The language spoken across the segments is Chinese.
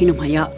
听众朋友。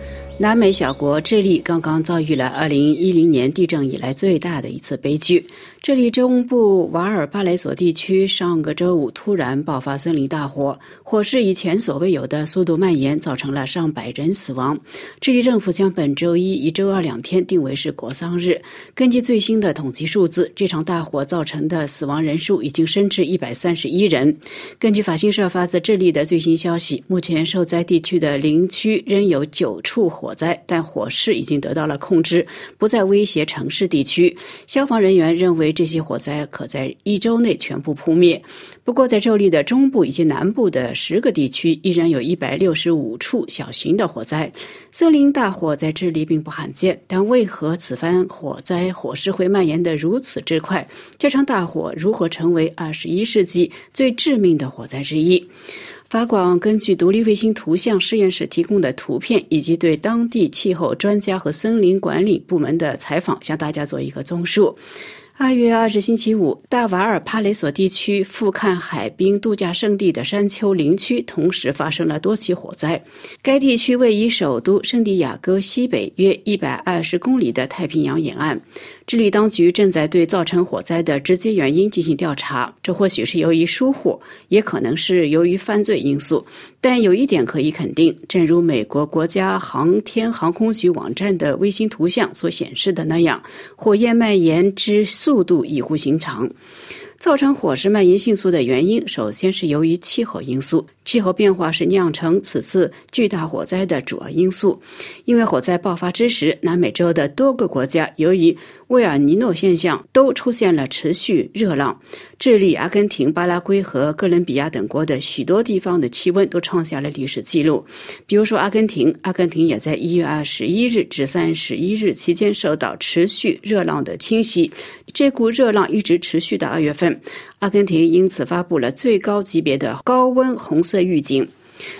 南美小国智利刚刚遭遇了2010年地震以来最大的一次悲剧。智利中部瓦尔巴雷索地区上个周五突然爆发森林大火，火势以前所未有的速度蔓延，造成了上百人死亡。智利政府将本周一、一周二两天定为是国丧日。根据最新的统计数字，这场大火造成的死亡人数已经升至131人。根据法新社发自智利的最新消息，目前受灾地区的林区仍有九处火火灾，但火势已经得到了控制，不再威胁城市地区。消防人员认为。这些火灾可在一周内全部扑灭。不过，在智利的中部以及南部的十个地区，依然有一百六十五处小型的火灾。森林大火在智利并不罕见，但为何此番火灾火势会蔓延得如此之快？这场大火如何成为二十一世纪最致命的火灾之一？法广根据独立卫星图像实验室提供的图片，以及对当地气候专家和森林管理部门的采访，向大家做一个综述。二月二日星期五，大瓦尔帕雷索地区富瞰海滨度假胜地的山丘林区同时发生了多起火灾。该地区位于首都圣地亚哥西北约一百二十公里的太平洋沿岸。智利当局正在对造成火灾的直接原因进行调查，这或许是由于疏忽，也可能是由于犯罪因素。但有一点可以肯定，正如美国国家航天航空局网站的卫星图像所显示的那样，火焰蔓延之速度异乎寻常。造成火势蔓延迅速的原因，首先是由于气候因素。气候变化是酿成此次巨大火灾的主要因素。因为火灾爆发之时，南美洲的多个国家由于威尔尼诺现象都出现了持续热浪。智利、阿根廷、巴拉圭和哥伦比亚等国的许多地方的气温都创下了历史记录。比如说，阿根廷，阿根廷也在一月二十一日至三十一日期间受到持续热浪的侵袭。这股热浪一直持续到二月份，阿根廷因此发布了最高级别的高温红色预警。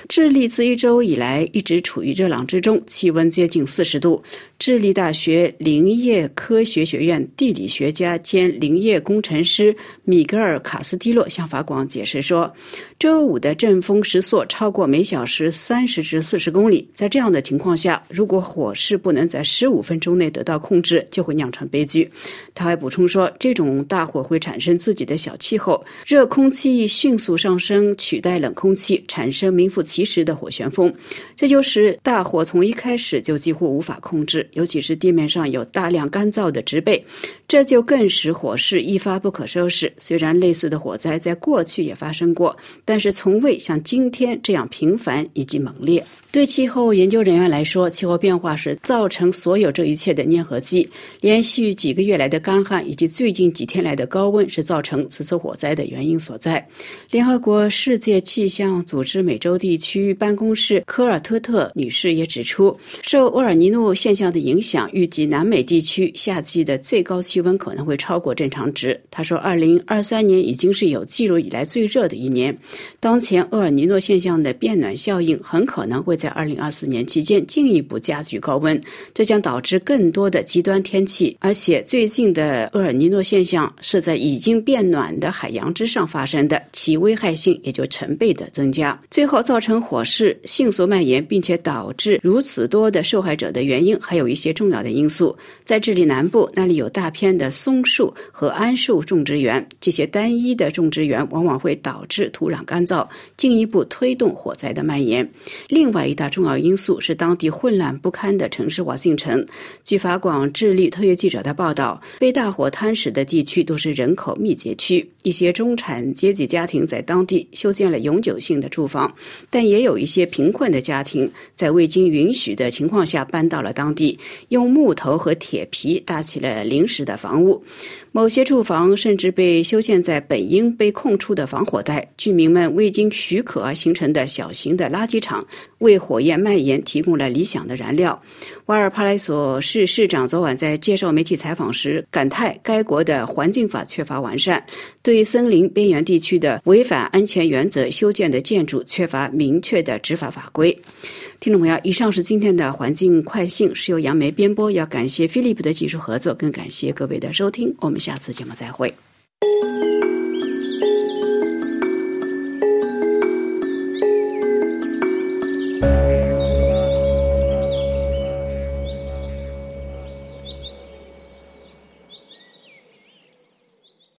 智利自一周以来一直处于热浪之中，气温接近四十度。智利大学林业科学学院地理学家兼林业工程师米格尔·卡斯蒂洛向法广解释说：“周五的阵风时速超过每小时三十至四十公里，在这样的情况下，如果火势不能在十五分钟内得到控制，就会酿成悲剧。”他还补充说：“这种大火会产生自己的小气候，热空气迅速上升，取代冷空气，产生名副其实的火旋风。这就是大火从一开始就几乎无法控制。”尤其是地面上有大量干燥的植被，这就更使火势一发不可收拾。虽然类似的火灾在过去也发生过，但是从未像今天这样频繁以及猛烈。对气候研究人员来说，气候变化是造成所有这一切的粘合剂。连续几个月来的干旱以及最近几天来的高温是造成此次火灾的原因所在。联合国世界气象组织美洲地区办公室科尔特特女士也指出，受厄尔尼诺现象的影响，预计南美地区夏季的最高气温可能会超过正常值。他说，二零二三年已经是有记录以来最热的一年。当前厄尔尼诺现象的变暖效应很可能会。在二零二四年期间进一步加剧高温，这将导致更多的极端天气。而且最近的厄尔尼诺现象是在已经变暖的海洋之上发生的，其危害性也就成倍的增加。最后造成火势迅速蔓延，并且导致如此多的受害者的原因，还有一些重要的因素。在智利南部，那里有大片的松树和桉树种植园，这些单一的种植园往往会导致土壤干燥，进一步推动火灾的蔓延。另外。一大重要因素是当地混乱不堪的城市化进程。据法广智利特约记者的报道，被大火吞噬的地区都是人口密集区，一些中产阶级家庭在当地修建了永久性的住房，但也有一些贫困的家庭在未经允许的情况下搬到了当地用木头和铁皮搭起了临时的房屋。某些住房甚至被修建在本应被空出的防火带，居民们未经许可而形成的小型的垃圾场，为火焰蔓延提供了理想的燃料。瓦尔帕莱索市市长昨晚在接受媒体采访时感叹，该国的环境法缺乏完善，对森林边缘地区的违反安全原则修建的建筑缺乏明确的执法法规。听众朋友，以上是今天的环境快讯，是由杨梅编播。要感谢菲利普的技术合作，更感谢各位的收听。我们下次节目再会。